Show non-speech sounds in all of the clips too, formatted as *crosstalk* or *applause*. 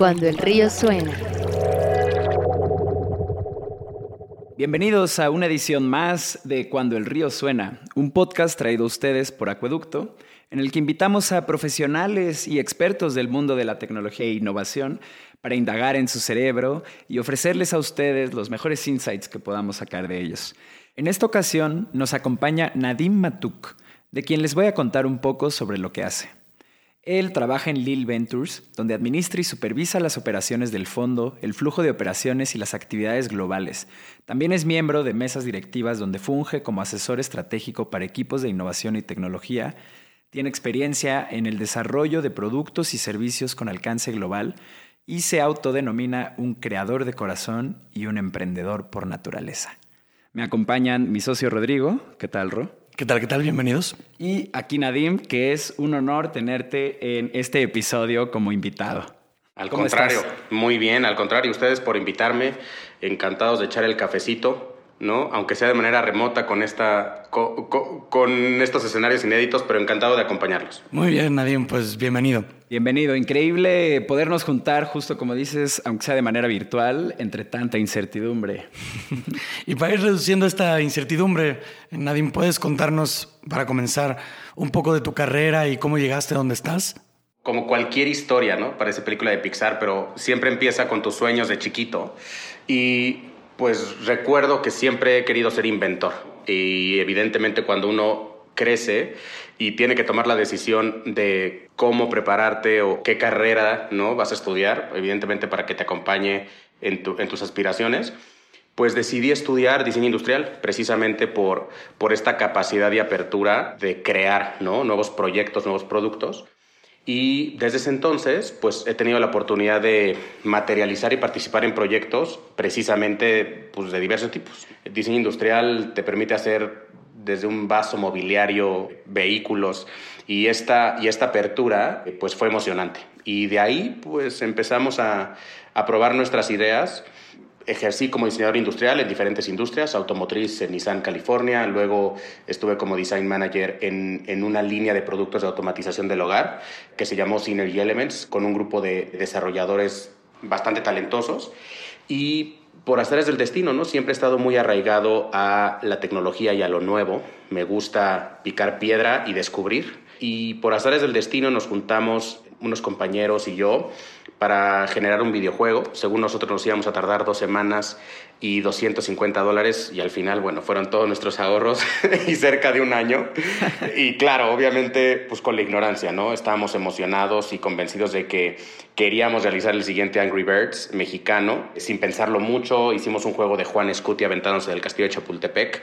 Cuando el río suena. Bienvenidos a una edición más de Cuando el río suena, un podcast traído a ustedes por Acueducto, en el que invitamos a profesionales y expertos del mundo de la tecnología e innovación para indagar en su cerebro y ofrecerles a ustedes los mejores insights que podamos sacar de ellos. En esta ocasión nos acompaña Nadim Matuk, de quien les voy a contar un poco sobre lo que hace. Él trabaja en Lil Ventures, donde administra y supervisa las operaciones del fondo, el flujo de operaciones y las actividades globales. También es miembro de mesas directivas donde funge como asesor estratégico para equipos de innovación y tecnología. Tiene experiencia en el desarrollo de productos y servicios con alcance global y se autodenomina un creador de corazón y un emprendedor por naturaleza. Me acompañan mi socio Rodrigo. ¿Qué tal, Ro? ¿Qué tal? ¿Qué tal? Bienvenidos. Y aquí Nadim, que es un honor tenerte en este episodio como invitado. Al contrario, muy bien, al contrario, ustedes por invitarme, encantados de echar el cafecito ¿no? Aunque sea de manera remota con, esta, con, estos escenarios inéditos, pero encantado de acompañarlos. Muy bien, Nadine, pues bienvenido. Bienvenido, increíble podernos juntar, justo como dices, aunque sea de manera virtual, entre tanta incertidumbre. *laughs* y para ir reduciendo esta incertidumbre, Nadine, ¿puedes contarnos, para comenzar, un poco de tu carrera y cómo llegaste a donde estás? Como cualquier historia, ¿no? Parece película de Pixar, pero siempre empieza con tus sueños de chiquito. Y pues recuerdo que siempre he querido ser inventor y evidentemente cuando uno crece y tiene que tomar la decisión de cómo prepararte o qué carrera no vas a estudiar, evidentemente para que te acompañe en, tus aspiraciones, pues decidí estudiar diseño industrial precisamente por, por esta capacidad y apertura de crear ¿no? nuevos proyectos, nuevos productos. Y desde ese entonces, pues he tenido la oportunidad de materializar y participar en proyectos precisamente pues, de diversos tipos. El diseño industrial te permite hacer desde un vaso mobiliario, vehículos, y esta, y esta apertura pues fue emocionante. Y de ahí pues empezamos a, a probar nuestras ideas ejercí como diseñador industrial en diferentes industrias, automotriz en Nissan California, luego estuve como design manager en, en, una línea de productos de automatización del hogar que se llamó Synergy Elements, con un grupo de desarrolladores bastante talentosos y por hacer del destino, ¿no? Siempre he estado muy arraigado a la tecnología y a lo nuevo. Me gusta picar piedra y descubrir. Y por azares del destino nos juntamos unos compañeros y yo para generar un videojuego. Según nosotros nos íbamos a tardar dos semanas y 250 dólares y al final, bueno, fueron todos nuestros ahorros *laughs* y cerca de un año. Y claro, obviamente, pues con la ignorancia, ¿no? Estábamos emocionados y convencidos de que queríamos realizar el siguiente Angry Birds mexicano. Sin pensarlo mucho, hicimos un juego de Juan Scuti aventándose del castillo de Chapultepec.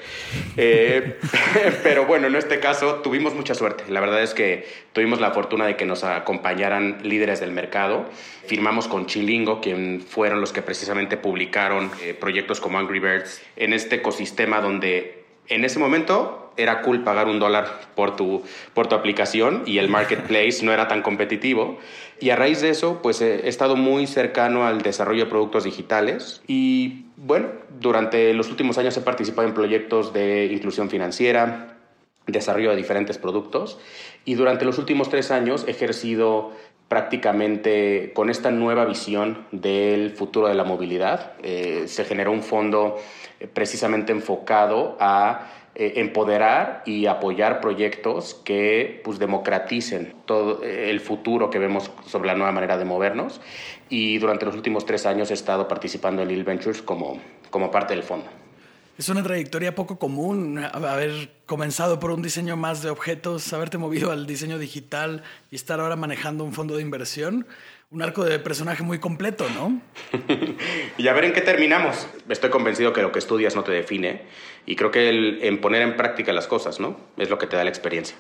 Eh, *laughs* pero bueno, en este caso tuvimos mucha suerte. La verdad es que tuvimos la fortuna de que nos acompañaran líderes del mercado. Firmamos con Chilingo, quien fueron los que precisamente publicaron eh, proyectos como Angry Birds en este ecosistema donde en ese momento era cool pagar un dólar por tu, por tu aplicación y el marketplace no era tan competitivo. Y a raíz de eso, pues he estado muy cercano al desarrollo de productos digitales y bueno, durante los últimos años he participado en proyectos de inclusión financiera, desarrollo de diferentes productos y durante los últimos tres años he ejercido prácticamente con esta nueva visión del futuro de la movilidad. Eh, se generó un fondo eh, precisamente enfocado a eh, empoderar y apoyar proyectos que pues, democraticen todo el futuro que vemos sobre la nueva manera de movernos. Y durante los últimos tres años he estado participando en Lil Ventures como, como parte del fondo. Es una trayectoria poco común haber comenzado por un diseño más de objetos, haberte movido al diseño digital y estar ahora manejando un fondo de inversión. Un arco de personaje muy completo, ¿no? *laughs* y a ver en qué terminamos. Estoy convencido que lo que estudias no te define y creo que el, en poner en práctica las cosas, ¿no? Es lo que te da la experiencia.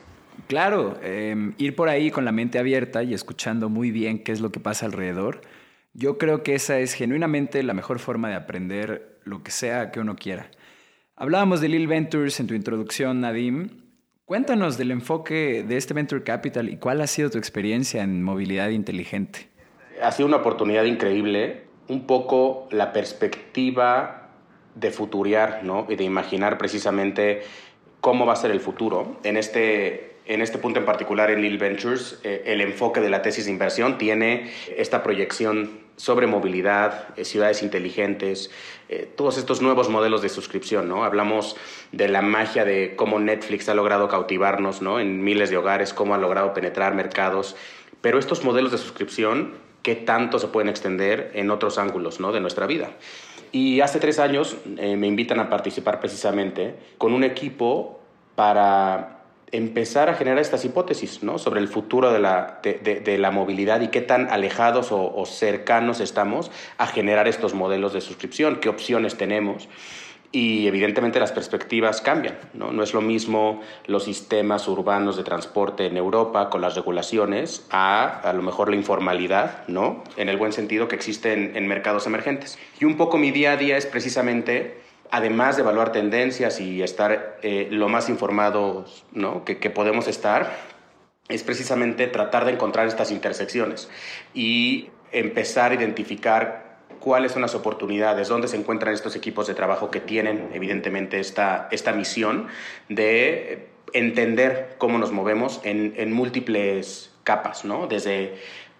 Claro, em, ir por ahí con la mente abierta y escuchando muy bien qué es lo que pasa alrededor, yo creo que esa es genuinamente la mejor forma de aprender lo que sea que uno quiera. Hablábamos de Lil Ventures en tu introducción, Nadim. Cuéntanos del enfoque de este Venture Capital y cuál ha sido tu experiencia en movilidad inteligente. Ha sido una oportunidad increíble, un poco la perspectiva de futuriar ¿no? y de imaginar precisamente cómo va a ser el futuro. En este, en este punto en particular, en Lil Ventures, eh, el enfoque de la tesis de inversión tiene esta proyección sobre movilidad, eh, ciudades inteligentes, eh, todos estos nuevos modelos de suscripción, ¿no? Hablamos de la magia de cómo Netflix ha logrado cautivarnos, ¿no? En miles de hogares, cómo ha logrado penetrar mercados, pero estos modelos de suscripción, ¿qué tanto se pueden extender en otros ángulos, ¿no? De nuestra vida. Y hace tres años eh, me invitan a participar precisamente con un equipo para empezar a generar estas hipótesis ¿no? sobre el futuro de la, de, la, movilidad y qué tan alejados o, cercanos estamos a generar estos modelos de suscripción, qué opciones tenemos. Y evidentemente las perspectivas cambian. ¿no? no es lo mismo los sistemas urbanos de transporte en Europa con las regulaciones a a lo mejor la informalidad, ¿no? en el buen sentido que existe en, en mercados emergentes. Y un poco mi día a día es precisamente además de evaluar tendencias y estar eh, lo más informados ¿no? que, podemos estar, es precisamente tratar de encontrar estas intersecciones y empezar a identificar cuáles son las oportunidades, dónde se encuentran estos equipos de trabajo que tienen evidentemente esta, esta misión de entender cómo nos movemos en, en múltiples capas, ¿no? desde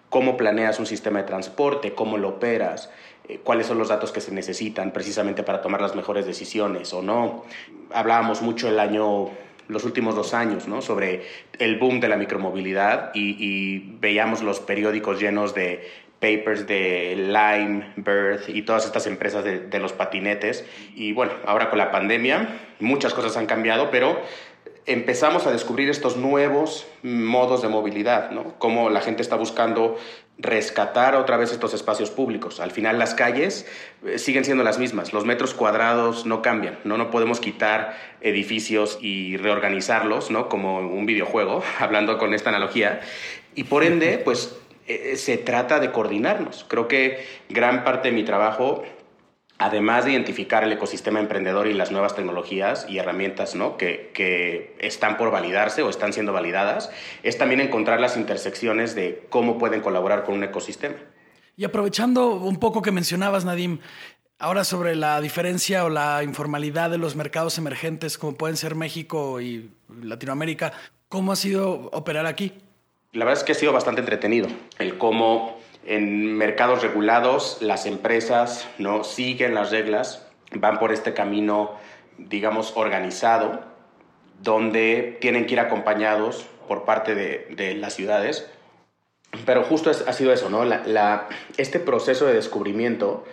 cómo planeas un sistema de transporte, cómo lo operas, eh, cuáles son los datos que se necesitan precisamente para tomar las mejores decisiones o no. Hablábamos mucho el año los últimos dos años. Sobre el boom de la micromovilidad y, veíamos los periódicos llenos de papers de Lime, Birth y todas estas empresas de, de, los patinetes. Y bueno, ahora con la pandemia muchas cosas han cambiado, pero empezamos a descubrir estos nuevos modos de movilidad, ¿no? Cómo la gente está buscando rescatar otra vez estos espacios públicos. Al final las calles eh, siguen siendo las mismas, los metros cuadrados no cambian, no, no podemos quitar edificios y reorganizarlos, ¿no? Como un videojuego, *laughs* hablando con esta analogía. Y por ende, pues eh, se trata de coordinarnos. Creo que gran parte de mi trabajo además de identificar el ecosistema emprendedor y las nuevas tecnologías y herramientas ¿no? que, que, están por validarse o están siendo validadas, es también encontrar las intersecciones de cómo pueden colaborar con un ecosistema. Y aprovechando un poco que mencionabas, Nadim, ahora sobre la diferencia o la informalidad de los mercados emergentes como pueden ser México y Latinoamérica, ¿cómo ha sido operar aquí? La verdad es que ha sido bastante entretenido el cómo en mercados regulados las empresas no siguen las reglas, van por este camino, digamos, organizado, donde tienen que ir acompañados por parte de, las ciudades. Pero justo ha sido eso, ¿no? este proceso de descubrimiento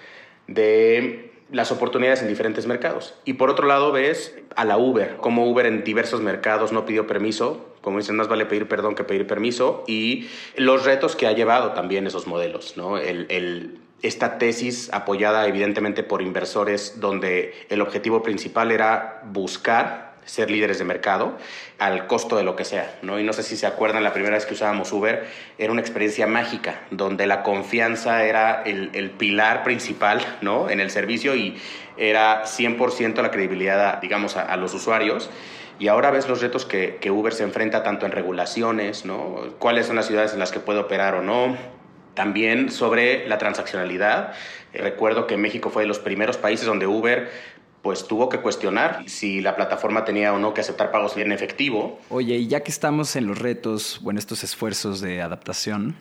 de las oportunidades en diferentes mercados. Y por otro lado ves a la Uber, como Uber en diversos mercados no pidió permiso, como dicen, más vale pedir perdón que pedir permiso, y los retos que ha llevado también esos modelos, ¿no? El, esta tesis apoyada evidentemente por inversores donde el objetivo principal era buscar ser líderes de mercado al costo de lo que sea, ¿no? Y no sé si se acuerdan, la primera vez que usábamos Uber era una experiencia mágica, donde la confianza era el, pilar principal, ¿no? En el servicio y era 100% la credibilidad, digamos, a, los usuarios. Y ahora ves los retos que, que, Uber se enfrenta tanto en regulaciones, ¿no? Cuáles son las ciudades en las que puede operar o no. También sobre la transaccionalidad. Recuerdo que México fue de los primeros países donde Uber pues tuvo que cuestionar si la plataforma tenía o no que aceptar pagos en efectivo. Oye, y ya que estamos en los retos o en estos esfuerzos de adaptación,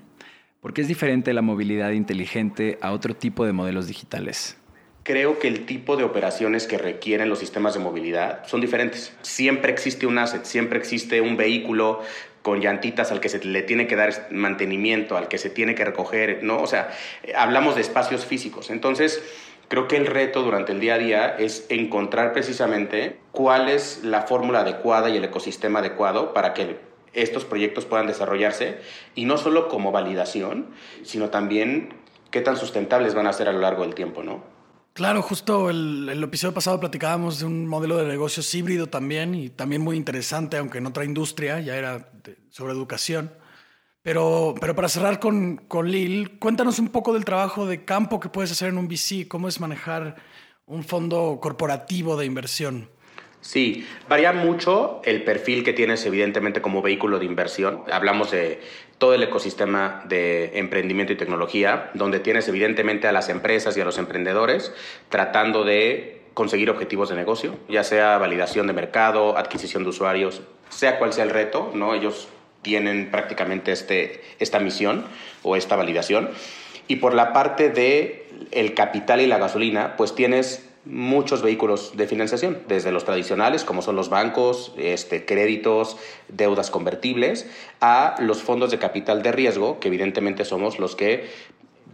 ¿por qué es diferente la movilidad inteligente a otro tipo de modelos digitales? Creo que el tipo de operaciones que requieren los sistemas de movilidad son diferentes. Siempre existe un asset, siempre existe un vehículo con llantitas al que se le tiene que dar mantenimiento, al que se tiene que recoger, ¿no? O sea, hablamos de espacios físicos. Entonces, Creo que el reto durante el día a día es encontrar precisamente cuál es la fórmula adecuada y el ecosistema adecuado para que estos proyectos puedan desarrollarse y no solo como validación, sino también qué tan sustentables van a ser a lo largo del tiempo, ¿no? Claro, justo el, el, episodio pasado platicábamos de un modelo de negocios híbrido también y también muy interesante, aunque en otra industria, ya era sobre educación. Pero, pero para cerrar con, con Lil, cuéntanos un poco del trabajo de campo que puedes hacer en un VC, cómo es manejar un fondo corporativo de inversión. Sí, varía mucho el perfil que tienes evidentemente como vehículo de inversión. Hablamos de todo el ecosistema de emprendimiento y tecnología, donde tienes evidentemente a las empresas y a los emprendedores tratando de conseguir objetivos de negocio, ya sea validación de mercado, adquisición de usuarios, sea cual sea el reto, ¿no? Ellos tienen prácticamente este, esta misión o esta validación. Y por la parte de el capital y la gasolina, pues tienes muchos vehículos de financiación, desde los tradicionales, como son los bancos, este, créditos, deudas convertibles, a los fondos de capital de riesgo, que evidentemente somos los que,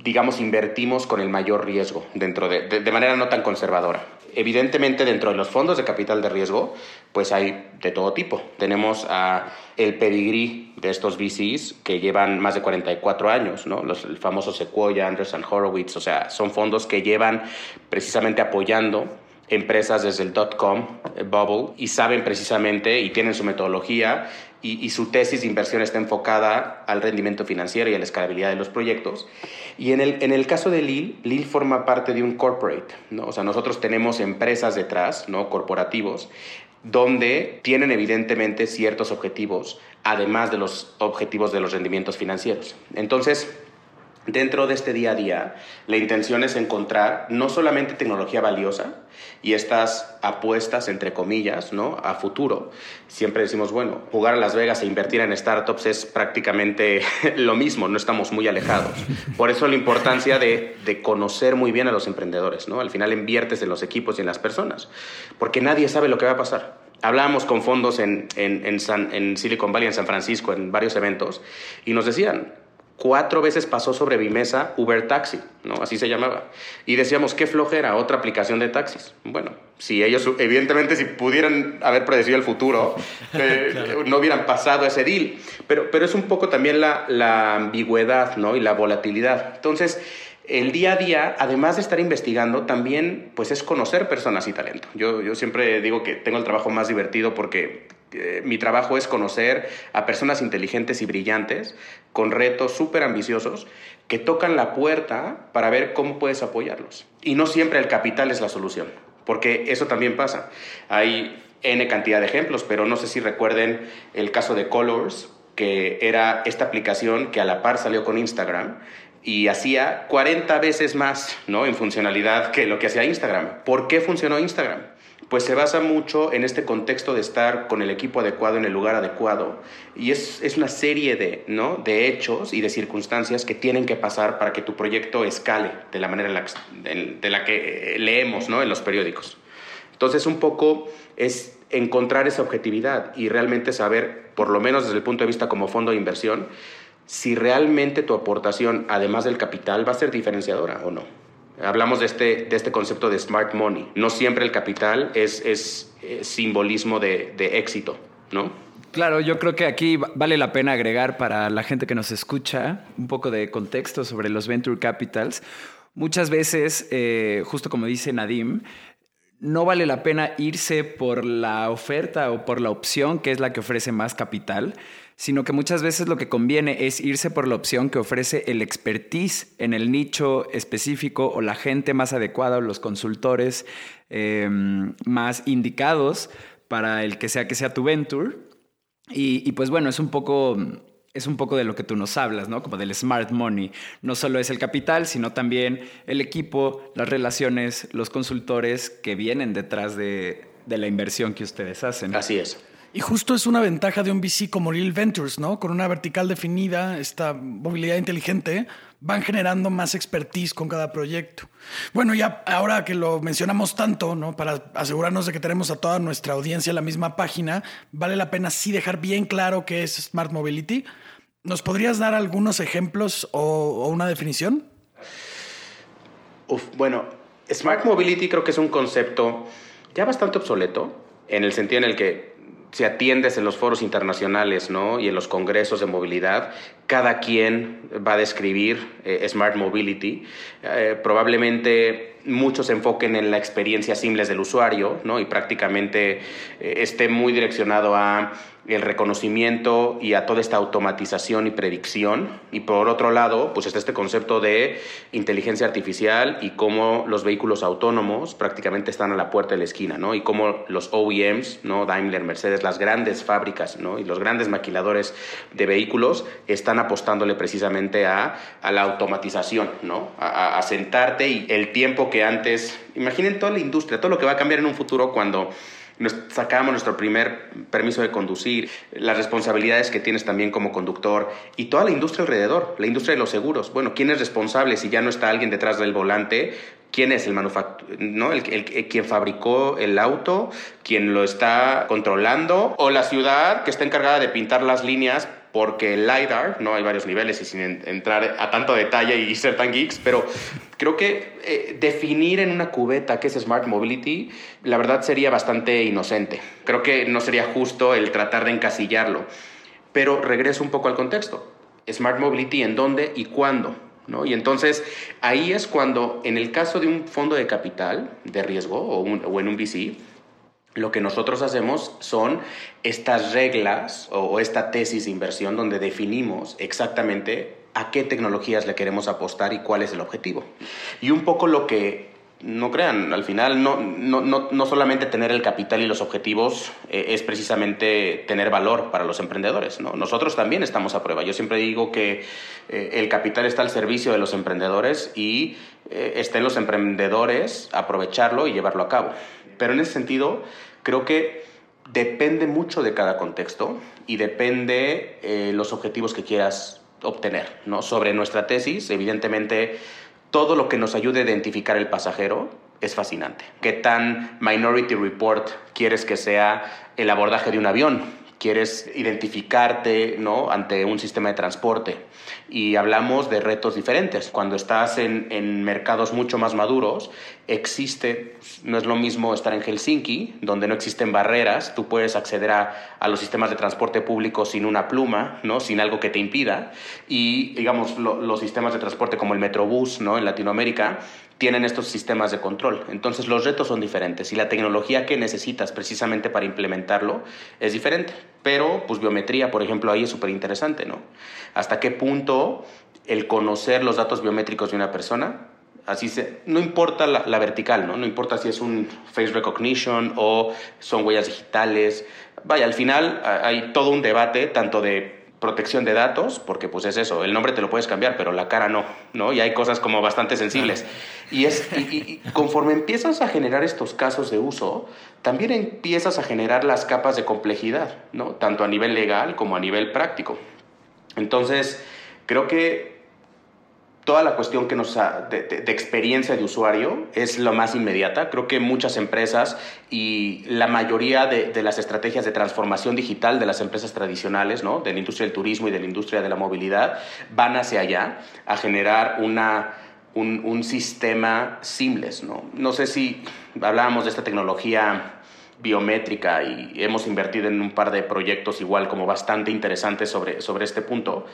digamos, invertimos con el mayor riesgo, dentro de, de manera no tan conservadora. Evidentemente, dentro de los fondos de capital de riesgo, pues hay de todo tipo. Tenemos a el pedigrí de estos VCs que llevan más de 44 años, ¿no? Los, el famoso Sequoia, Anderson Horowitz, o sea, son fondos que llevan precisamente apoyando empresas desde el dot-com eh, bubble y saben precisamente y tienen su metodología y, su tesis de inversión está enfocada al rendimiento financiero y a la escalabilidad de los proyectos. Y en el, en el caso de Lil, Lil forma parte de un corporate, ¿no? O sea, nosotros tenemos empresas detrás, ¿no? Corporativos, donde tienen evidentemente ciertos objetivos, además de los objetivos de los rendimientos financieros. Entonces, dentro de este día a día, la intención es encontrar no solamente tecnología valiosa y estas apuestas, entre comillas, ¿no? a futuro. Siempre decimos, bueno, jugar a Las Vegas e invertir en startups es prácticamente *laughs* lo mismo, no estamos muy alejados. Por eso la importancia de, conocer muy bien a los emprendedores. ¿no? Al final inviertes en los equipos y en las personas, porque nadie sabe lo que va a pasar. Hablábamos con fondos en, Silicon Valley, en San Francisco, en varios eventos, y nos decían, cuatro veces pasó sobre Vimesa Uber Taxi, ¿no? Así se llamaba. Y decíamos, qué flojera, otra aplicación de taxis. Bueno, si ellos, evidentemente, si pudieran haber predecido el futuro, *laughs* eh, no hubieran pasado ese deal. Pero, pero es un poco también la, la ambigüedad, ¿no? Y la volatilidad. Entonces, el día a día, además de estar investigando, también pues es conocer personas y talento. Yo, yo siempre digo que tengo el trabajo más divertido porque eh, mi trabajo es conocer a personas inteligentes y brillantes con retos súper ambiciosos que tocan la puerta para ver cómo puedes apoyarlos. Y no siempre el capital es la solución, porque eso también pasa. Hay N cantidad de ejemplos, pero no sé si recuerden el caso de Colors, que era esta aplicación que a la par salió con Instagram y hacía 40 veces más ¿no? en funcionalidad que lo que hacía Instagram. ¿Por qué funcionó Instagram? pues se basa mucho en este contexto de estar con el equipo adecuado en el lugar adecuado. Y es, es una serie de, ¿no? de hechos y de circunstancias que tienen que pasar para que tu proyecto escale de la manera la, de la que leemos ¿no? en los periódicos. Entonces, un poco es encontrar esa objetividad y realmente saber, por lo menos desde el punto de vista como fondo de inversión, si realmente tu aportación, además del capital, va a ser diferenciadora o no. Hablamos de este, de este concepto de smart money. No siempre el capital es, es, simbolismo de, de éxito, ¿no? Claro, yo creo que aquí vale la pena agregar para la gente que nos escucha un poco de contexto sobre los venture capitals. Muchas veces, eh, justo como dice Nadim, no vale la pena irse por la oferta o por la opción que es la que ofrece más capital, sino que muchas veces lo que conviene es irse por la opción que ofrece el expertise en el nicho específico o la gente más adecuada o los consultores em, más indicados para el que sea que sea tu venture. Y, pues bueno, es un poco es un poco de lo que tú nos hablas, ¿no? Como del smart money. No solo es el capital, sino también el equipo, las relaciones, los consultores que vienen detrás de, de la inversión que ustedes hacen. Así es. Y justo es una ventaja de un VC como Real Ventures, ¿no? Con una vertical definida, esta movilidad inteligente, van generando más expertise con cada proyecto. Bueno, ya ahora que lo mencionamos tanto, ¿no? Para asegurarnos de que tenemos a toda nuestra audiencia en la misma página, vale la pena sí dejar bien claro qué es Smart Mobility. ¿Nos podrías dar algunos ejemplos o, una definición? bueno, Smart Mobility creo que es un concepto ya bastante obsoleto, en el sentido en el que si atiendes en los foros internacionales ¿no? y en los congresos de movilidad, cada quien va a describir eh, Smart Mobility. Eh, probablemente muchos se enfoquen en la experiencia simple del usuario ¿no? y prácticamente eh, esté muy direccionado a el reconocimiento y a toda esta automatización y predicción. Y por otro lado, pues está este concepto de inteligencia artificial y cómo los vehículos autónomos prácticamente están a la puerta de la esquina, ¿no? Y cómo los OEMs, ¿no? Daimler, Mercedes, las grandes fábricas, ¿no? Y los grandes maquiladores de vehículos están apostándole precisamente a, la automatización, ¿no? A, a sentarte y el tiempo que antes, imaginen toda la industria, todo lo que va a cambiar en un futuro cuando sacábamos nuestro primer permiso de conducir, las responsabilidades que tienes también como conductor y toda la industria alrededor, la industria de los seguros. Bueno, ¿quién es responsable si ya no está alguien detrás del volante? ¿Quién es el manufacturero? ¿no? El, el, quien fabricó el auto, quien lo está controlando, o la ciudad que está encargada de pintar las líneas porque el LiDAR, no hay varios niveles y sin entrar a tanto detalle y *laughs* ser tan geeks, pero creo que eh, definir en una cubeta qué es Smart Mobility, la verdad sería bastante inocente. Creo que no sería justo el tratar de encasillarlo. Pero regreso un poco al contexto. Smart Mobility, ¿en dónde y cuándo? ¿No? Y entonces ahí es cuando, en el caso de un fondo de capital de riesgo o, o en un VC, lo que nosotros hacemos son estas reglas o, esta tesis de inversión donde definimos exactamente a qué tecnologías le queremos apostar y cuál es el objetivo. Y un poco lo que, no crean, al final no, no, no, solamente tener el capital y los objetivos eh, es precisamente tener valor para los emprendedores. ¿no? Nosotros también estamos a prueba. Yo siempre digo que eh, el capital está al servicio de los emprendedores y eh, está en los emprendedores aprovecharlo y llevarlo a cabo. Pero en ese sentido, creo que depende mucho de cada contexto y depende eh, los objetivos que quieras obtener. ¿no? Sobre nuestra tesis, evidentemente, todo lo que nos ayude a identificar el pasajero es fascinante. ¿Qué tan Minority Report quieres que sea el abordaje de un avión? quieres identificarte ¿no? ante un sistema de transporte. Y hablamos de retos diferentes. Cuando estás en, en, mercados mucho más maduros, existe, no es lo mismo estar en Helsinki, donde no existen barreras, tú puedes acceder a, los sistemas de transporte público sin una pluma, ¿no? sin algo que te impida. Y, digamos, los sistemas de transporte como el Metrobús ¿no? en Latinoamérica tienen estos sistemas de control. Entonces los retos son diferentes y la tecnología que necesitas precisamente para implementarlo es diferente. Pero pues biometría, por ejemplo, ahí es súper interesante, ¿no? Hasta qué punto el conocer los datos biométricos de una persona, así se, no importa la, la vertical, ¿no? No importa si es un face recognition o son huellas digitales. Vaya, al final hay todo un debate tanto de protección de datos, porque pues es eso, el nombre te lo puedes cambiar, pero la cara no, ¿no? Y hay cosas como bastante sensibles. Y, es, y, conforme empiezas a generar estos casos de uso, también empiezas a generar las capas de complejidad, ¿no? Tanto a nivel legal como a nivel práctico. Entonces, creo que toda la cuestión que nos de, experiencia de usuario es lo más inmediata. Creo que muchas empresas y la mayoría de, las estrategias de transformación digital de las empresas tradicionales, ¿no? de la industria del turismo y de la industria de la movilidad, van hacia allá a generar una, un, un sistema seamless. ¿no? no sé si hablábamos de esta tecnología biométrica y hemos invertido en un par de proyectos igual como bastante interesantes sobre, sobre este punto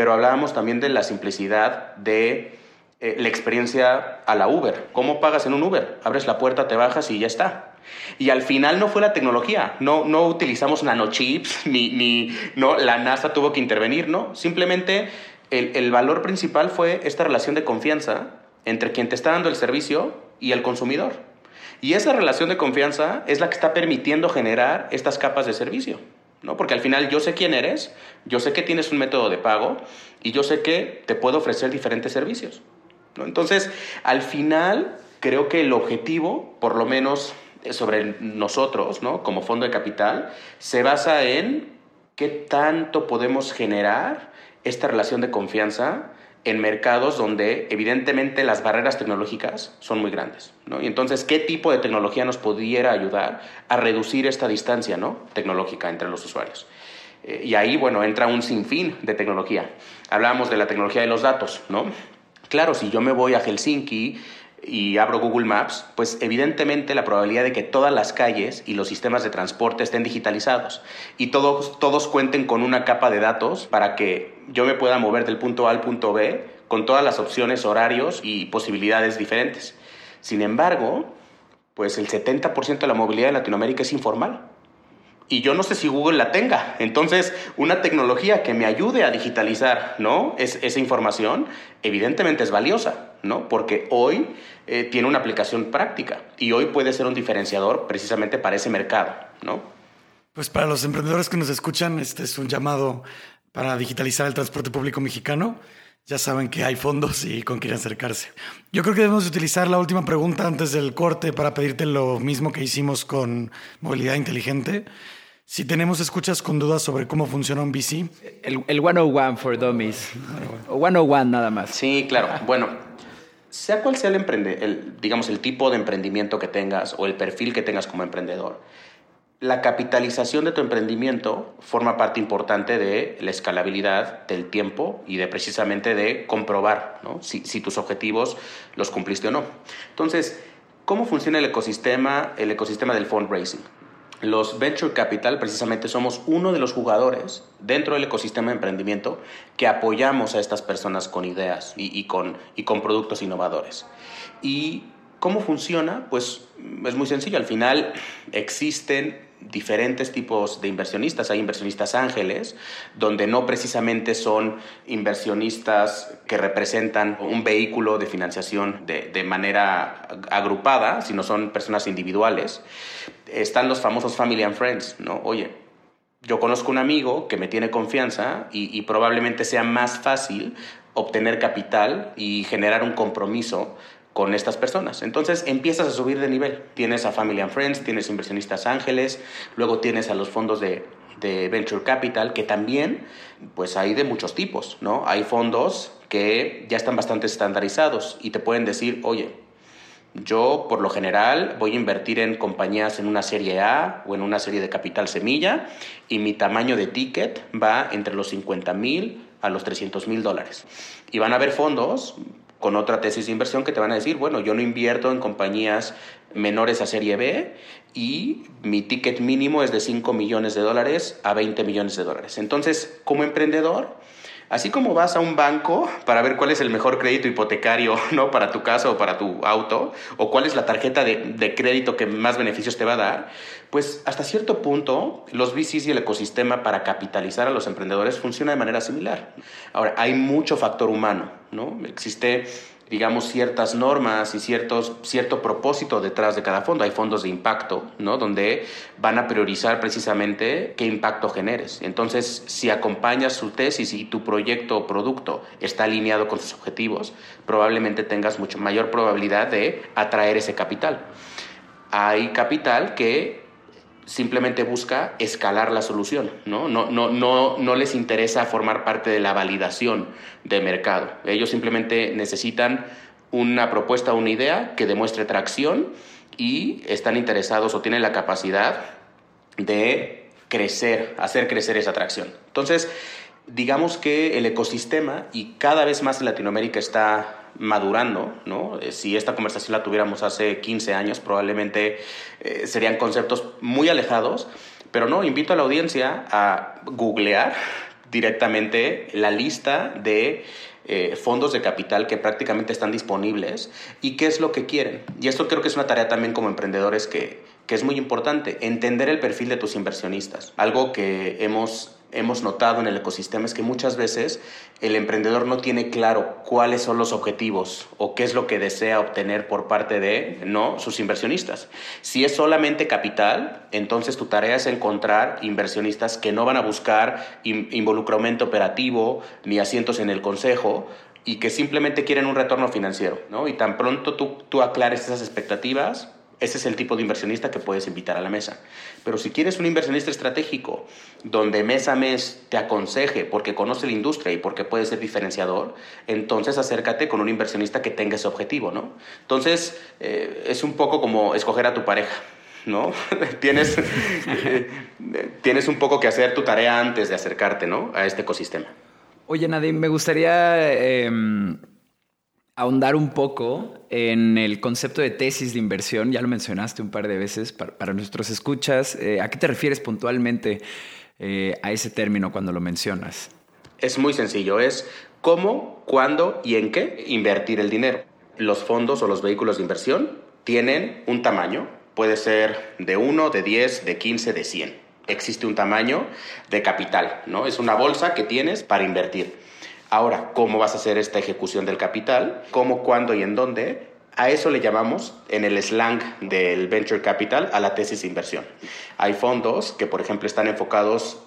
pero hablábamos también de la simplicidad de eh, la experiencia a la Uber. ¿Cómo pagas en un Uber? Abres la puerta, te bajas y ya está. Y al final no fue la tecnología, no, no utilizamos nanochips, *laughs* ni, ni no, la NASA tuvo que intervenir, no. Simplemente el, el valor principal fue esta relación de confianza entre quien te está dando el servicio y el consumidor. Y esa relación de confianza es la que está permitiendo generar estas capas de servicio. ¿No? Porque al final yo sé quién eres, yo sé que tienes un método de pago y yo sé que te puedo ofrecer diferentes servicios. ¿no? Entonces, al final, creo que el objetivo, por lo menos sobre nosotros, ¿no? como fondo de capital, se basa en qué tanto podemos generar esta relación de confianza en mercados donde evidentemente las barreras tecnológicas son muy grandes. ¿no? Y entonces, ¿qué tipo de tecnología nos pudiera ayudar a reducir esta distancia ¿no? tecnológica entre los usuarios? Eh, y ahí, bueno, entra un sinfín de tecnología. Hablábamos de la tecnología de los datos, ¿no? Claro, si yo me voy a Helsinki y abro Google Maps, pues evidentemente la probabilidad de que todas las calles y los sistemas de transporte estén digitalizados y todos, todos cuenten con una capa de datos para que yo me pueda mover del punto A al punto B con todas las opciones, horarios y posibilidades diferentes. Sin embargo, pues el 70% de la movilidad de Latinoamérica es informal y yo no sé si Google la tenga. Entonces, una tecnología que me ayude a digitalizar ¿no? Es, esa información, evidentemente es valiosa, ¿no? porque hoy eh, tiene una aplicación práctica y hoy puede ser un diferenciador precisamente para ese mercado. ¿no? Pues para los emprendedores que nos escuchan, este es un llamado para digitalizar el transporte público mexicano. ya saben que hay fondos y con quién acercarse. Yo creo que debemos utilizar la última pregunta antes del corte para pedirte lo mismo que hicimos con movilidad inteligente. Si tenemos escuchas con dudas sobre cómo funciona un VC. El, el 101 for dummies. O 101 nada más. Sí, claro. Bueno, sea cual sea el, emprende, digamos, el tipo de emprendimiento que tengas o el perfil que tengas como emprendedor, la capitalización de tu emprendimiento forma parte importante de la escalabilidad del tiempo y de precisamente de comprobar ¿no? si, si, tus objetivos los cumpliste o no. Entonces, ¿cómo funciona el ecosistema, el ecosistema del fundraising? Los Venture Capital precisamente somos uno de los jugadores dentro del ecosistema de emprendimiento que apoyamos a estas personas con ideas y, y con, y con productos innovadores. Y ¿Cómo funciona? Pues es muy sencillo. Al final existen diferentes tipos de inversionistas. Hay inversionistas ángeles, donde no precisamente son inversionistas que representan un vehículo de financiación de, de, manera agrupada, sino son personas individuales. Están los famosos family and friends, ¿no? Oye, yo conozco un amigo que me tiene confianza y, probablemente sea más fácil obtener capital y generar un compromiso con estas personas. Entonces empiezas a subir de nivel. Tienes a Family and Friends, tienes inversionistas ángeles, luego tienes a los fondos de, de Venture Capital, que también pues hay de muchos tipos, ¿no? Hay fondos que ya están bastante estandarizados y te pueden decir, oye, yo por lo general voy a invertir en compañías en una serie A o en una serie de capital semilla y mi tamaño de ticket va entre los 50 mil a los 300 mil dólares. Y van a haber fondos con otra tesis de inversión que te van a decir, bueno, yo no invierto en compañías menores a serie B y mi ticket mínimo es de 5 millones de dólares a 20 millones de dólares. Entonces, como emprendedor, Así como vas a un banco para ver cuál es el mejor crédito hipotecario *laughs* ¿no? para tu casa o para tu auto, o cuál es la tarjeta de, de, crédito que más beneficios te va a dar, pues hasta cierto punto los VCs y el ecosistema para capitalizar a los emprendedores funciona de manera similar. Ahora, hay mucho factor humano, ¿no? Existe digamos, ciertas normas y ciertos, cierto propósito detrás de cada fondo. Hay fondos de impacto, ¿no? Donde van a priorizar precisamente qué impacto generes. Entonces, si acompañas su tesis y tu proyecto o producto está alineado con sus objetivos, probablemente tengas mucho mayor probabilidad de atraer ese capital. Hay capital que simplemente busca escalar la solución, ¿no? No, no, no, no les interesa formar parte de la validación de mercado. Ellos simplemente necesitan una propuesta, una idea que demuestre tracción y están interesados o tienen la capacidad de crecer, hacer crecer esa atracción. Entonces, digamos que el ecosistema, y cada vez más Latinoamérica está madurando, ¿no? Eh, si esta conversación la tuviéramos hace 15 años, probablemente eh, serían conceptos muy alejados, pero no, invito a la audiencia a googlear directamente la lista de eh, fondos de capital que prácticamente están disponibles y qué es lo que quieren. Y esto creo que es una tarea también como emprendedores que, que es muy importante, entender el perfil de tus inversionistas. Algo que hemos hemos notado en el ecosistema es que muchas veces el emprendedor no tiene claro cuáles son los objetivos o qué es lo que desea obtener por parte de no sus inversionistas. Si es solamente capital, entonces tu tarea es encontrar inversionistas que no van a buscar involucramiento operativo ni asientos en el consejo y que simplemente quieren un retorno financiero, ¿no? Y tan pronto tú, tú aclares esas expectativas, ese es el tipo de inversionista que puedes invitar a la mesa. Pero si quieres un inversionista estratégico donde mes a mes te aconseje porque conoce la industria y porque puede ser diferenciador, entonces acércate con un inversionista que tenga ese objetivo, ¿no? Entonces eh, es un poco como escoger a tu pareja. ¿no? *laughs* tienes, eh, tienes un poco que hacer tu tarea antes de acercarte, ¿no? A este ecosistema. Oye, Nadim, me gustaría eh, ahondar un poco en el concepto de tesis de inversión. Ya lo mencionaste un par de veces para, nuestros escuchas. Eh, ¿A qué te refieres puntualmente eh, a ese término cuando lo mencionas? Es muy sencillo. Es cómo, cuándo y en qué invertir el dinero. Los fondos o los vehículos de inversión tienen un tamaño. Puede ser de 1, de 10, de 15, de 100. Existe un tamaño de capital, ¿no? Es una bolsa que tienes para invertir. Ahora, ¿cómo vas a hacer esta ejecución del capital? ¿Cómo, cuándo y en dónde? A eso le llamamos en el slang del venture capital a la tesis de inversión. Hay fondos que, por ejemplo, están enfocados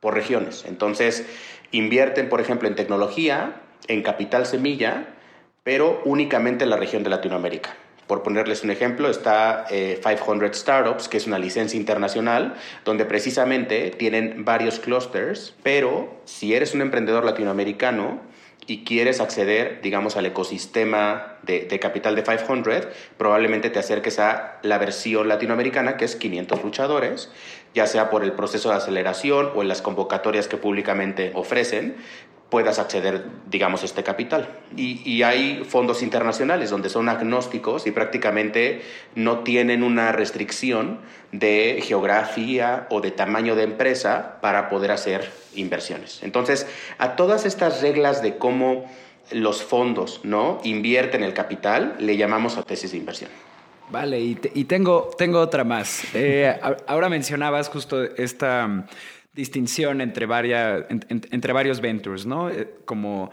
por regiones. Entonces, invierten, por ejemplo, en tecnología en capital semilla, pero únicamente en la región de Latinoamérica. Por ponerles un ejemplo, está 500 eh, Startups, que es una licencia internacional, donde precisamente tienen varios clusters, pero si eres un emprendedor latinoamericano, y quieres acceder, digamos, al ecosistema de, de, capital de 500, probablemente te acerques a la versión latinoamericana, que es 500 luchadores, ya sea por el proceso de aceleración o en las convocatorias que públicamente ofrecen, puedas acceder, digamos, a este capital. Y, hay fondos internacionales donde son agnósticos y prácticamente no tienen una restricción de geografía o de tamaño de empresa para poder hacer inversiones. Entonces, a todas estas reglas de cómo los fondos ¿no? invierten el capital, le llamamos a tesis de inversión. Vale, y, y tengo, tengo otra más. Eh, ahora mencionabas justo esta distinción entre, varias, entre varios ventures, ¿no? Eh, como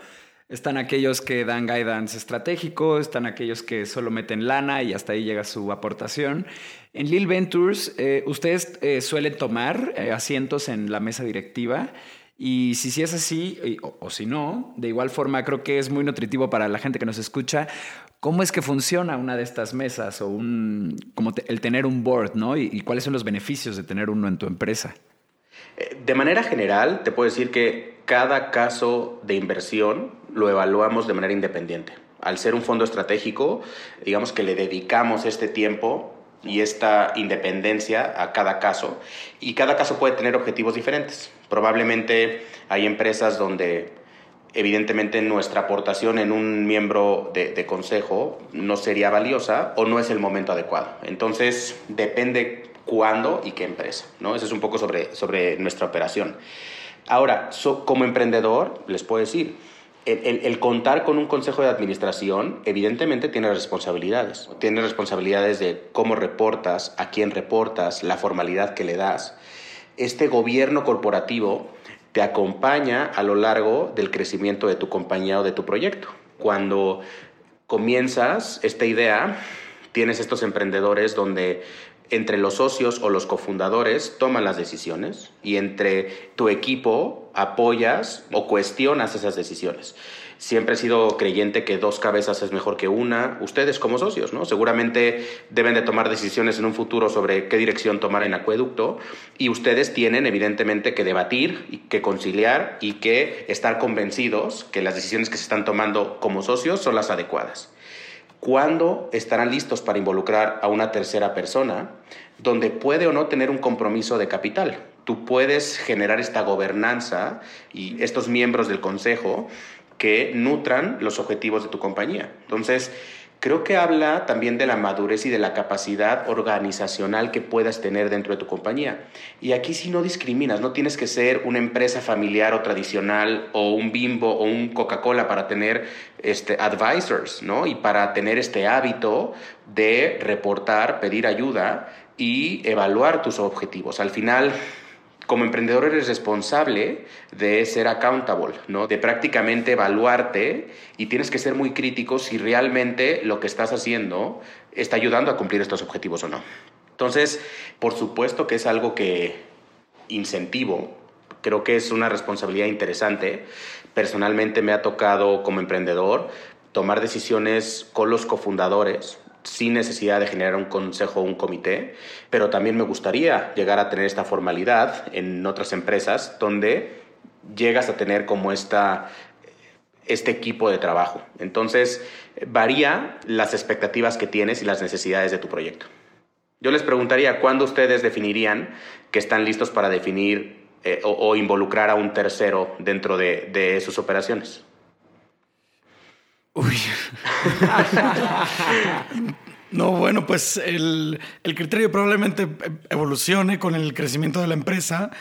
están aquellos que dan guidance estratégico, están aquellos que solo meten lana y hasta ahí llega su aportación. En Lil Ventures, eh, ustedes eh, suelen tomar asientos en la mesa directiva. Y si sí es así, o, si no, de igual forma creo que es muy nutritivo para la gente que nos escucha, cómo es que funciona una de estas mesas o un, como el tener un board, ¿no? y cuáles son los beneficios de tener uno en tu empresa. De manera general, te puedo decir que cada caso de inversión lo evaluamos de manera independiente. Al ser un fondo estratégico, digamos que le dedicamos este tiempo y esta independencia a cada caso y cada caso puede tener objetivos diferentes. Probablemente hay empresas donde evidentemente nuestra aportación en un miembro de, consejo no sería valiosa o no es el momento adecuado. Entonces depende cuándo y qué empresa. ¿no? Eso es un poco sobre, sobre nuestra operación. Ahora, como emprendedor, les puedo decir, el, contar con un consejo de administración evidentemente tiene responsabilidades. Tiene responsabilidades de cómo reportas, a quién reportas, la formalidad que le das. Este gobierno corporativo te acompaña a lo largo del crecimiento de tu compañía o de tu proyecto. Cuando comienzas esta idea, tienes estos emprendedores donde entre los socios o los cofundadores toman las decisiones y entre tu equipo apoyas o cuestionas esas decisiones. Siempre he sido creyente que dos cabezas es mejor que una. Ustedes como socios, ¿no? Seguramente deben de tomar decisiones en un futuro sobre qué dirección tomar en acueducto y ustedes tienen evidentemente que debatir y que conciliar y que estar convencidos que las decisiones que se están tomando como socios son las adecuadas. ¿Cuándo estarán listos para involucrar a una tercera persona donde puede o no tener un compromiso de capital? Tú puedes generar esta gobernanza y estos miembros del consejo que nutran los objetivos de tu compañía. Entonces, creo que habla también de la madurez y de la capacidad organizacional que puedas tener dentro de tu compañía. Y aquí sí no discriminas, no tienes que ser una empresa familiar o tradicional o un bimbo o un Coca-Cola para tener este, advisors, ¿no? Y para tener este hábito de reportar, pedir ayuda y evaluar tus objetivos. Al final, como emprendedor eres responsable de ser accountable, ¿no? De prácticamente evaluarte y tienes que ser muy crítico si realmente lo que estás haciendo está ayudando a cumplir estos objetivos o no. Entonces, por supuesto que es algo que incentivo, creo que es una responsabilidad interesante. Personalmente me ha tocado como emprendedor tomar decisiones con los cofundadores, sin necesidad de generar un consejo o un comité, pero también me gustaría llegar a tener esta formalidad en otras empresas donde llegas a tener como esta, este equipo de trabajo. Entonces, varía las expectativas que tienes y las necesidades de tu proyecto. Yo les preguntaría, ¿cuándo ustedes definirían que están listos para definir eh, o, involucrar a un tercero dentro de, de sus operaciones? Uy. *laughs* no, bueno, pues el, criterio probablemente evolucione con el crecimiento de la empresa,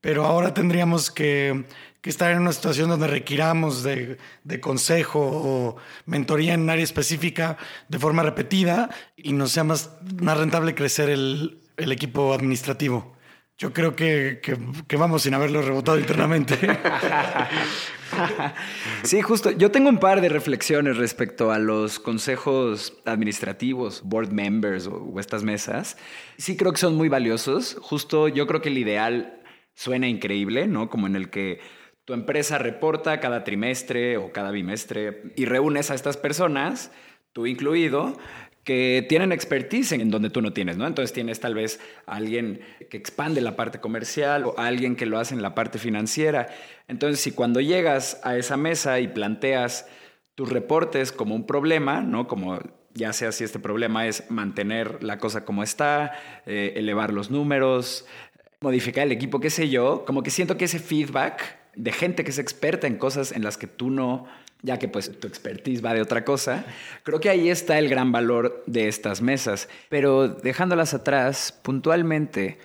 pero ahora tendríamos que, estar en una situación donde requiramos de, consejo o mentoría en un área específica de forma repetida y nos sea más, más rentable crecer el, equipo administrativo. Yo creo que, que, vamos sin haberlo rebotado internamente. *laughs* sí, justo. Yo tengo un par de reflexiones respecto a los consejos administrativos, board members o, estas mesas. Sí creo que son muy valiosos. Justo yo creo que el ideal suena increíble, ¿no? Como en el que tu empresa reporta cada trimestre o cada bimestre y reúnes a estas personas, tú incluido, que tienen expertise en donde tú no tienes, ¿no? Entonces tienes tal vez alguien que expande la parte comercial o alguien que lo hace en la parte financiera. Entonces, si cuando llegas a esa mesa y planteas tus reportes como un problema, ¿no? Como ya sea si este problema es mantener la cosa como está, eh, elevar los números, modificar el equipo, qué sé yo, como que siento que ese feedback de gente que es experta en cosas en las que tú no ya que pues tu expertise va de otra cosa, creo que ahí está el gran valor de estas mesas. Pero dejándolas atrás, puntualmente,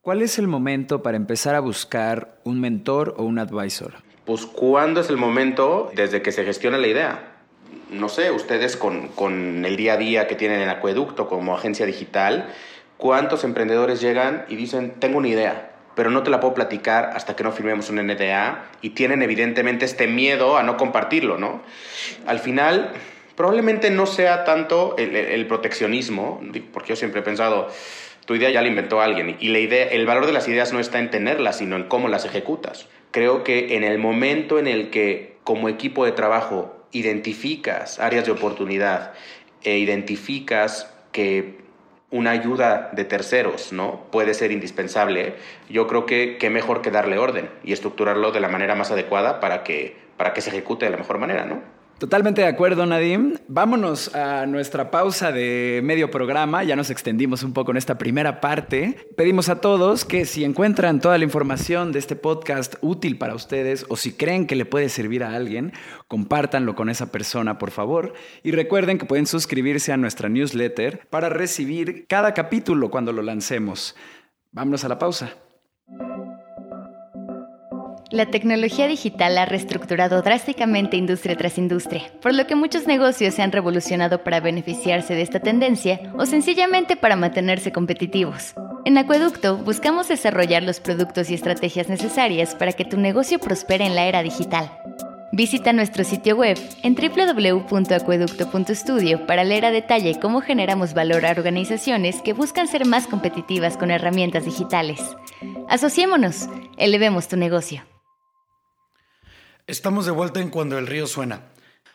¿cuál es el momento para empezar a buscar un mentor o un advisor? Pues ¿cuándo es el momento desde que se gestiona la idea? No sé, ustedes con, con el día a día que tienen en Acueducto como agencia digital, ¿cuántos emprendedores llegan y dicen, tengo una idea? Pero no te la puedo platicar hasta que no firmemos un NDA y tienen evidentemente este miedo a no compartirlo, ¿no? Al final, probablemente no sea tanto el, proteccionismo, porque yo siempre he pensado, tu idea ya la inventó alguien y el valor de las ideas no está en tenerlas, sino en cómo las ejecutas. Creo que en el momento en el que como equipo de trabajo identificas áreas de oportunidad e identificas que una ayuda de terceros, ¿no? Puede ser indispensable. Yo creo que qué mejor que darle orden y estructurarlo de la manera más adecuada para que, para que se ejecute de la mejor manera, ¿no? Totalmente de acuerdo, Nadim. Vámonos a nuestra pausa de medio programa. Ya nos extendimos un poco en esta primera parte. Pedimos a todos que si encuentran toda la información de este podcast útil para ustedes o si creen que le puede servir a alguien, compártanlo con esa persona, por favor. Y recuerden que pueden suscribirse a nuestra newsletter para recibir cada capítulo cuando lo lancemos. Vámonos a la pausa. La tecnología digital ha reestructurado drásticamente industria tras industria, por lo que muchos negocios se han revolucionado para beneficiarse de esta tendencia o sencillamente para mantenerse competitivos. En Acueducto buscamos desarrollar los productos y estrategias necesarias para que tu negocio prospere en la era digital. Visita nuestro sitio web en www.acueducto.studio para leer a detalle cómo generamos valor a organizaciones que buscan ser más competitivas con herramientas digitales. Asociémonos, elevemos tu negocio. Estamos de vuelta en Cuando el río suena.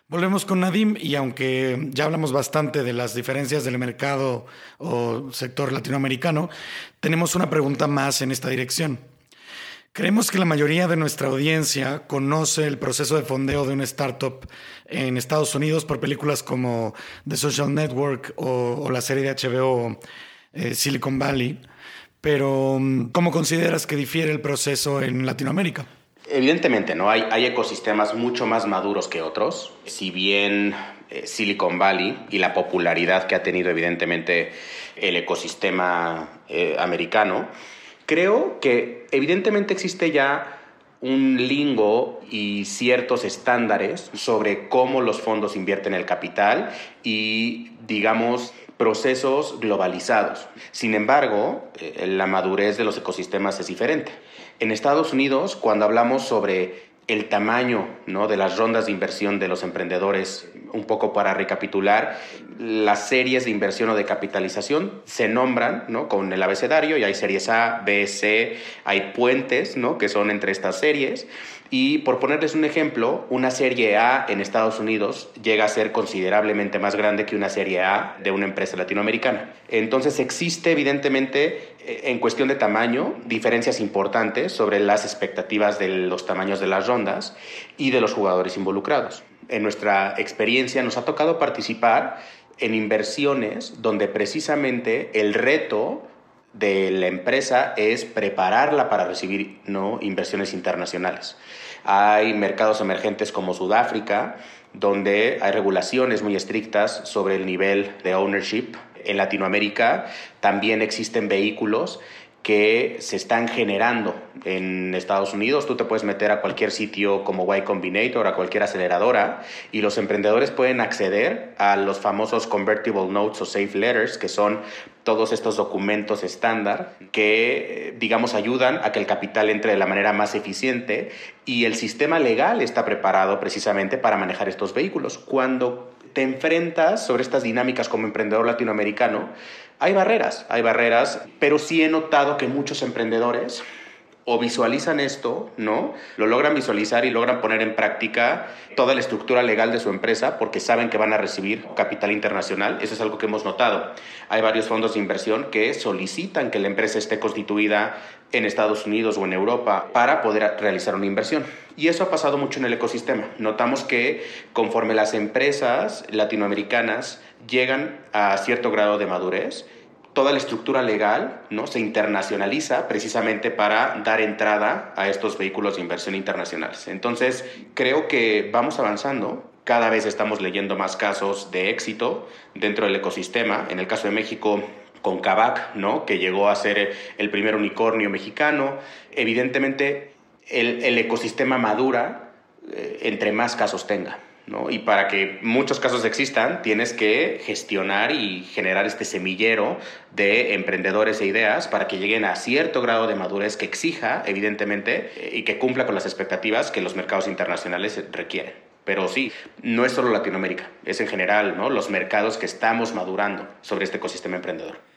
Volvemos con Nadim y aunque ya hablamos bastante de las diferencias del mercado o sector latinoamericano, tenemos una pregunta más en esta dirección. Creemos que la mayoría de nuestra audiencia conoce el proceso de fondeo de una startup en Estados Unidos por películas como The Social Network o, la serie de HBO eh, Silicon Valley, pero ¿cómo consideras que difiere el proceso en Latinoamérica? Evidentemente, ¿no? Hay, ecosistemas mucho más maduros que otros. Si bien eh, Silicon Valley y la popularidad que ha tenido, evidentemente, el ecosistema eh, americano, creo que evidentemente existe ya un lingo y ciertos estándares sobre cómo los fondos invierten el capital y, digamos, procesos globalizados. Sin embargo, eh, la madurez de los ecosistemas es diferente. En Estados Unidos, cuando hablamos sobre el tamaño ¿no? de las rondas de inversión de los emprendedores, un poco para recapitular, las series de inversión o de capitalización se nombran ¿no? con el abecedario y hay series A, B, C, hay puentes ¿no? que son entre estas series y por ponerles un ejemplo, una serie A en Estados Unidos llega a ser considerablemente más grande que una serie A de una empresa latinoamericana. Entonces existe evidentemente eh, en cuestión de tamaño diferencias importantes sobre las expectativas de los tamaños de las rondas y de los jugadores involucrados. En nuestra experiencia nos ha tocado participar en inversiones donde precisamente el reto de la empresa es prepararla para recibir ¿no? inversiones internacionales. Hay mercados emergentes como Sudáfrica, donde hay regulaciones muy estrictas sobre el nivel de ownership. En Latinoamérica también existen vehículos que se están generando en Estados Unidos. Tú te puedes meter a cualquier sitio como Y Combinator, a cualquier aceleradora, y los emprendedores pueden acceder a los famosos convertible notes o safe letters, que son todos estos documentos estándar que, digamos, ayudan a que el capital entre de la manera más eficiente y el sistema legal está preparado precisamente para manejar estos vehículos. Cuando te enfrentas sobre estas dinámicas como emprendedor latinoamericano, hay barreras, hay barreras, pero sí he notado que muchos emprendedores o visualizan esto, ¿no? Lo logran visualizar y logran poner en práctica toda la estructura legal de su empresa porque saben que van a recibir capital internacional. Eso es algo que hemos notado. Hay varios fondos de inversión que solicitan que la empresa esté constituida en Estados Unidos o en Europa para poder realizar una inversión. Y eso ha pasado mucho en el ecosistema. Notamos que conforme las empresas latinoamericanas llegan a cierto grado de madurez, toda la estructura legal ¿no? se internacionaliza precisamente para dar entrada a estos vehículos de inversión internacionales. Entonces, creo que vamos avanzando. Cada vez estamos leyendo más casos de éxito dentro del ecosistema. En el caso de México, con Kavak, ¿no? que llegó a ser el primer unicornio mexicano. Evidentemente, el, ecosistema madura eh, entre más casos tenga. Y para que muchos casos existan, tienes que gestionar y generar este semillero de emprendedores e ideas para que lleguen a cierto grado de madurez que exija, evidentemente, y que cumpla con las expectativas que los mercados internacionales requieren. Pero sí, no es solo Latinoamérica, es en general ¿no? los mercados que estamos madurando sobre este ecosistema emprendedor.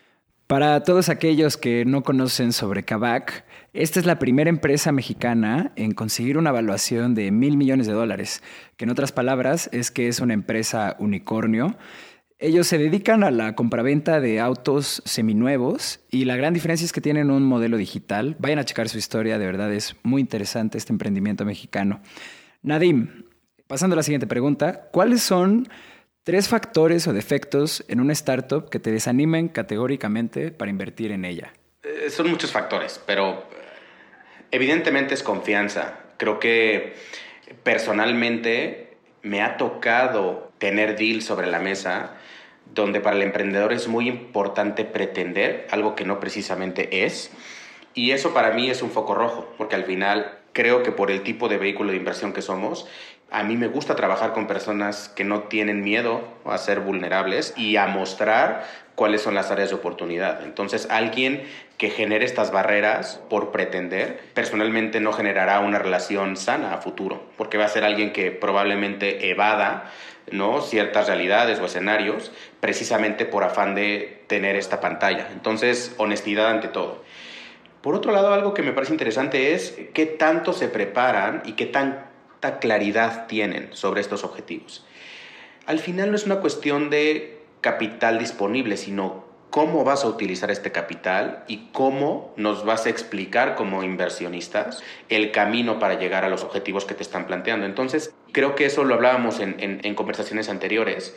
Para todos aquellos que no conocen sobre Kavak, esta es la primera empresa mexicana en conseguir una evaluación de mil millones de dólares, que en otras palabras es que es una empresa unicornio. Ellos se dedican a la compraventa de autos seminuevos y la gran diferencia es que tienen un modelo digital. Vayan a checar su historia, de verdad es muy interesante este emprendimiento mexicano. Nadim, pasando a la siguiente pregunta, ¿cuáles son Tres factores o defectos en una startup que te desanimen categóricamente para invertir en ella. Eh, son muchos factores, pero eh, evidentemente es confianza. Creo que personalmente me ha tocado tener deals sobre la mesa donde para el emprendedor es muy importante pretender algo que no precisamente es. Y eso para mí es un foco rojo, porque al final creo que por el tipo de vehículo de inversión que somos a mí me gusta trabajar con personas que no tienen miedo a ser vulnerables y a mostrar cuáles son las áreas de oportunidad. Entonces, alguien que genere estas barreras por pretender, personalmente no generará una relación sana a futuro, porque va a ser alguien que probablemente evada ¿no? ciertas realidades o escenarios precisamente por afán de tener esta pantalla. Entonces, honestidad ante todo. Por otro lado, algo que me parece interesante es qué tanto se preparan y qué tan claridad tienen sobre estos objetivos. Al final no es una cuestión de capital disponible, sino cómo vas a utilizar este capital y cómo nos vas a explicar como inversionistas el camino para llegar a los objetivos que te están planteando. Entonces, creo que eso lo hablábamos en, en conversaciones anteriores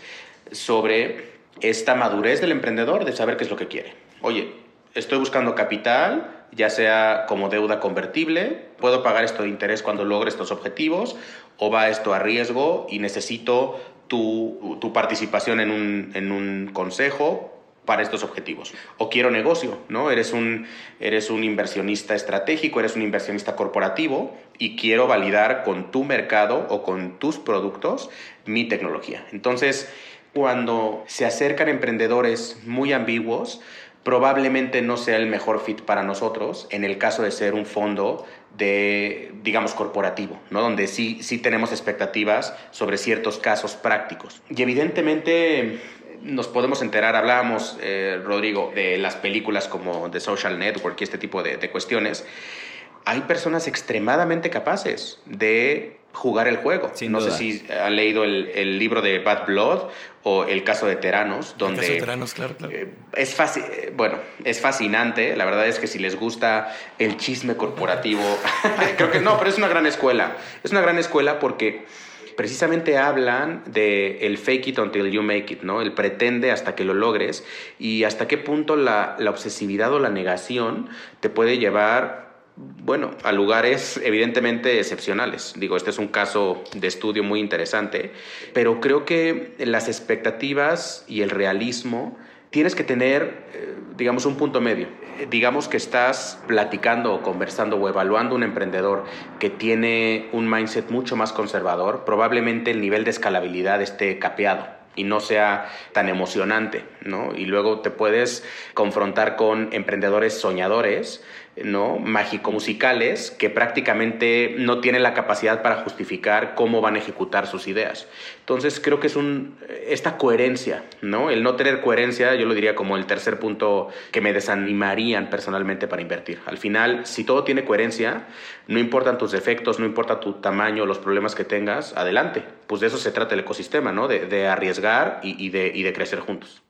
sobre esta madurez del emprendedor de saber qué es lo que quiere. Oye, estoy buscando capital, ya sea como deuda convertible, puedo pagar esto de interés cuando logre estos objetivos, o va esto a riesgo y necesito tu, tu participación en un, en un consejo para estos objetivos. O quiero negocio, ¿no? Eres un, eres un inversionista estratégico, eres un inversionista corporativo y quiero validar con tu mercado o con tus productos mi tecnología. Entonces, cuando se acercan emprendedores muy ambiguos, probablemente no sea el mejor fit para nosotros en el caso de ser un fondo de, digamos, corporativo, ¿no? donde sí, sí tenemos expectativas sobre ciertos casos prácticos. Y evidentemente nos podemos enterar, hablábamos, eh, Rodrigo, de las películas como The Social Network y este tipo de, de cuestiones. Hay personas extremadamente capaces de jugar el juego. no sé si han leído el, el, libro de Bad Blood o el caso de Teranos, donde... El caso de Teranos, claro, claro. Eh, es eh, bueno, es fascinante. La verdad es que si les gusta el chisme corporativo, *laughs* creo que no, pero es una gran escuela. Es una gran escuela porque precisamente hablan de el fake it until you make it, ¿no? El pretende hasta que lo logres y hasta qué punto la, la obsesividad o la negación te puede llevar bueno, a lugares evidentemente excepcionales. Digo, este es un caso de estudio muy interesante, pero creo que las expectativas y el realismo tienes que tener, eh, digamos, un punto medio. Digamos que estás platicando o conversando o evaluando un emprendedor que tiene un mindset mucho más conservador, probablemente el nivel de escalabilidad esté capeado y no sea tan emocionante, ¿no? Y luego te puedes confrontar con emprendedores soñadores ¿no? mágico-musicales que prácticamente no tienen la capacidad para justificar cómo van a ejecutar sus ideas. Entonces creo que es un, esta coherencia, ¿no? El no tener coherencia, yo lo diría como el tercer punto que me desanimarían personalmente para invertir. Al final, si todo tiene coherencia, no importan tus defectos, no importa tu tamaño, los problemas que tengas, adelante. Pues de eso se trata el ecosistema, ¿no? De, arriesgar y, de, y de crecer juntos.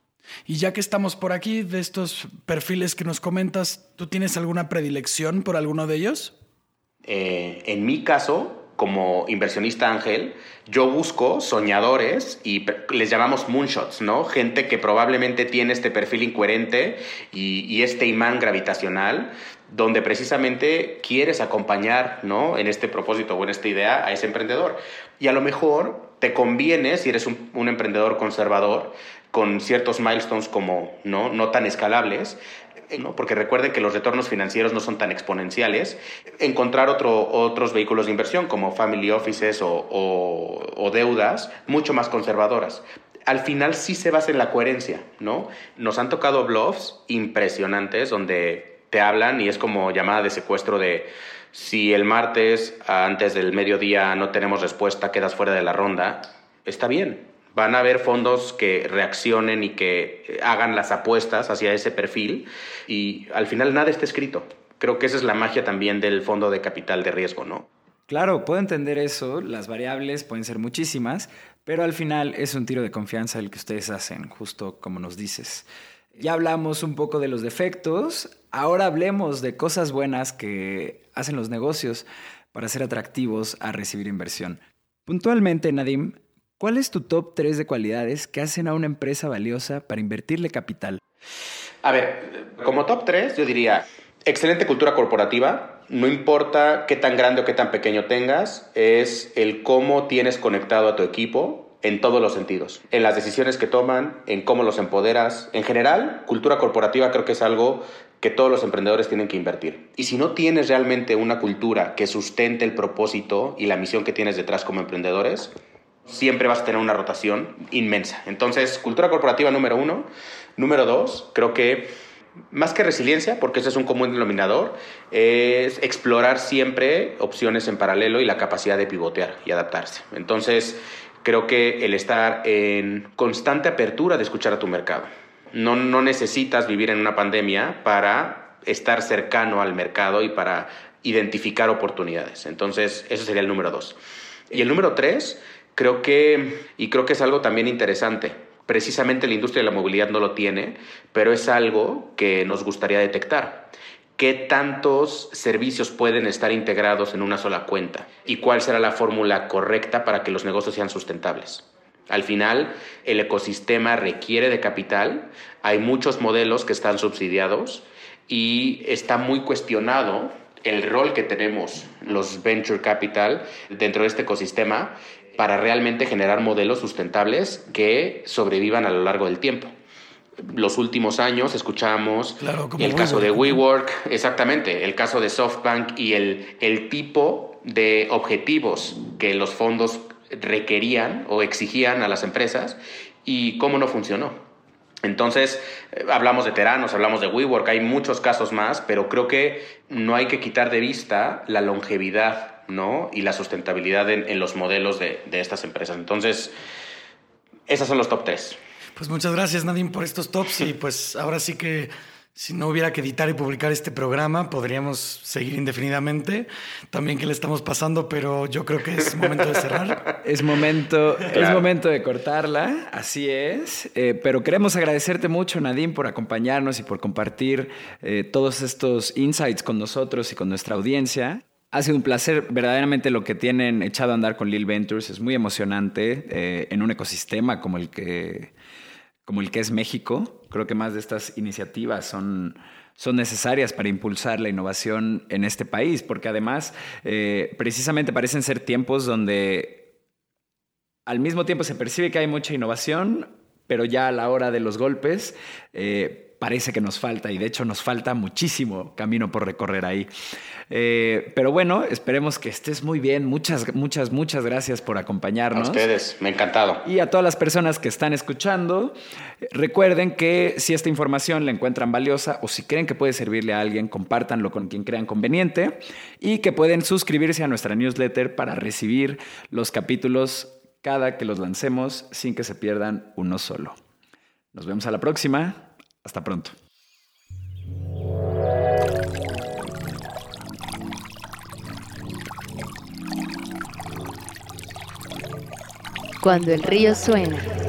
Y ya que estamos por aquí, de estos perfiles que nos comentas, ¿tú tienes alguna predilección por alguno de ellos? Eh, en mi caso, como inversionista ángel, yo busco soñadores y les llamamos moonshots, ¿no? Gente que probablemente tiene este perfil incoherente y, este imán gravitacional, donde precisamente quieres acompañar, ¿no? En este propósito o en esta idea a ese emprendedor. Y a lo mejor te conviene, si eres un emprendedor conservador, con ciertos milestones como no, no tan escalables, ¿no? porque recuerden que los retornos financieros no son tan exponenciales, encontrar otro, otros vehículos de inversión como family offices o, o, deudas mucho más conservadoras. Al final sí se basa en la coherencia, ¿no? Nos han tocado bluffs impresionantes donde te hablan y es como llamada de secuestro de si el martes antes del mediodía no tenemos respuesta, quedas fuera de la ronda, está bien, Van a haber fondos que reaccionen y que hagan las apuestas hacia ese perfil y al final nada está escrito. Creo que esa es la magia también del fondo de capital de riesgo, ¿no? Claro, puedo entender eso, las variables pueden ser muchísimas, pero al final es un tiro de confianza el que ustedes hacen, justo como nos dices. Ya hablamos un poco de los defectos, ahora hablemos de cosas buenas que hacen los negocios para ser atractivos a recibir inversión. Puntualmente, Nadim, ¿Cuál es tu top 3 de cualidades que hacen a una empresa valiosa para invertirle capital? A ver, como top 3 yo diría, excelente cultura corporativa, no importa qué tan grande o qué tan pequeño tengas, es el cómo tienes conectado a tu equipo en todos los sentidos, en las decisiones que toman, en cómo los empoderas. En general, cultura corporativa creo que es algo que todos los emprendedores tienen que invertir. Y si no tienes realmente una cultura que sustente el propósito y la misión que tienes detrás como emprendedores, siempre vas a tener una rotación inmensa. Entonces, cultura corporativa número uno. Número dos, creo que más que resiliencia, porque ese es un común denominador, es explorar siempre opciones en paralelo y la capacidad de pivotear y adaptarse. Entonces, creo que el estar en constante apertura de escuchar a tu mercado. No, no necesitas vivir en una pandemia para estar cercano al mercado y para identificar oportunidades. Entonces, ese sería el número dos. Y el número tres, Creo que, y creo que es algo también interesante, precisamente la industria de la movilidad no lo tiene, pero es algo que nos gustaría detectar. ¿Qué tantos servicios pueden estar integrados en una sola cuenta? ¿Y cuál será la fórmula correcta para que los negocios sean sustentables? Al final, el ecosistema requiere de capital, hay muchos modelos que están subsidiados y está muy cuestionado el rol que tenemos los venture capital dentro de este ecosistema para realmente generar modelos sustentables que sobrevivan a lo largo del tiempo. Los últimos años escuchamos el caso de WeWork, exactamente, el caso de SoftBank y el, el tipo de objetivos que los fondos requerían o exigían a las empresas y cómo no funcionó. Entonces, eh, hablamos de Teranos, hablamos de WeWork, hay muchos casos más, pero creo que no hay que quitar de vista la longevidad ¿no? y la sustentabilidad en, los modelos de, estas empresas. Entonces, esos son los top tres. Pues muchas gracias, Nadine, por estos tops. Y pues ahora sí que si no hubiera que editar y publicar este programa, podríamos seguir indefinidamente. También que le estamos pasando, pero yo creo que es momento de cerrar. *laughs* Es momento, es momento de cortarla, así es. Eh, pero queremos agradecerte mucho, Nadine, por acompañarnos y por compartir eh, todos estos insights con nosotros y con nuestra audiencia. Ha sido un placer, verdaderamente lo que tienen echado a andar con Lil Ventures es muy emocionante eh, en un ecosistema como el, que, como el que es México. Creo que más de estas iniciativas son, son necesarias para impulsar la innovación en este país, porque además eh, precisamente parecen ser tiempos donde al mismo tiempo se percibe que hay mucha innovación, pero ya a la hora de los golpes... Eh, parece que nos falta y de hecho nos falta muchísimo camino por recorrer ahí. Eh, pero bueno, esperemos que estés muy bien. Muchas, muchas, muchas gracias por acompañarnos. A ustedes, me ha encantado. Y a todas las personas que están escuchando, recuerden que si esta información la encuentran valiosa o si creen que puede servirle a alguien, compártanlo con quien crean conveniente y que pueden suscribirse a nuestra newsletter para recibir los capítulos cada que los lancemos sin que se pierdan uno solo. Nos vemos a la próxima. Hasta pronto. Cuando el río suena.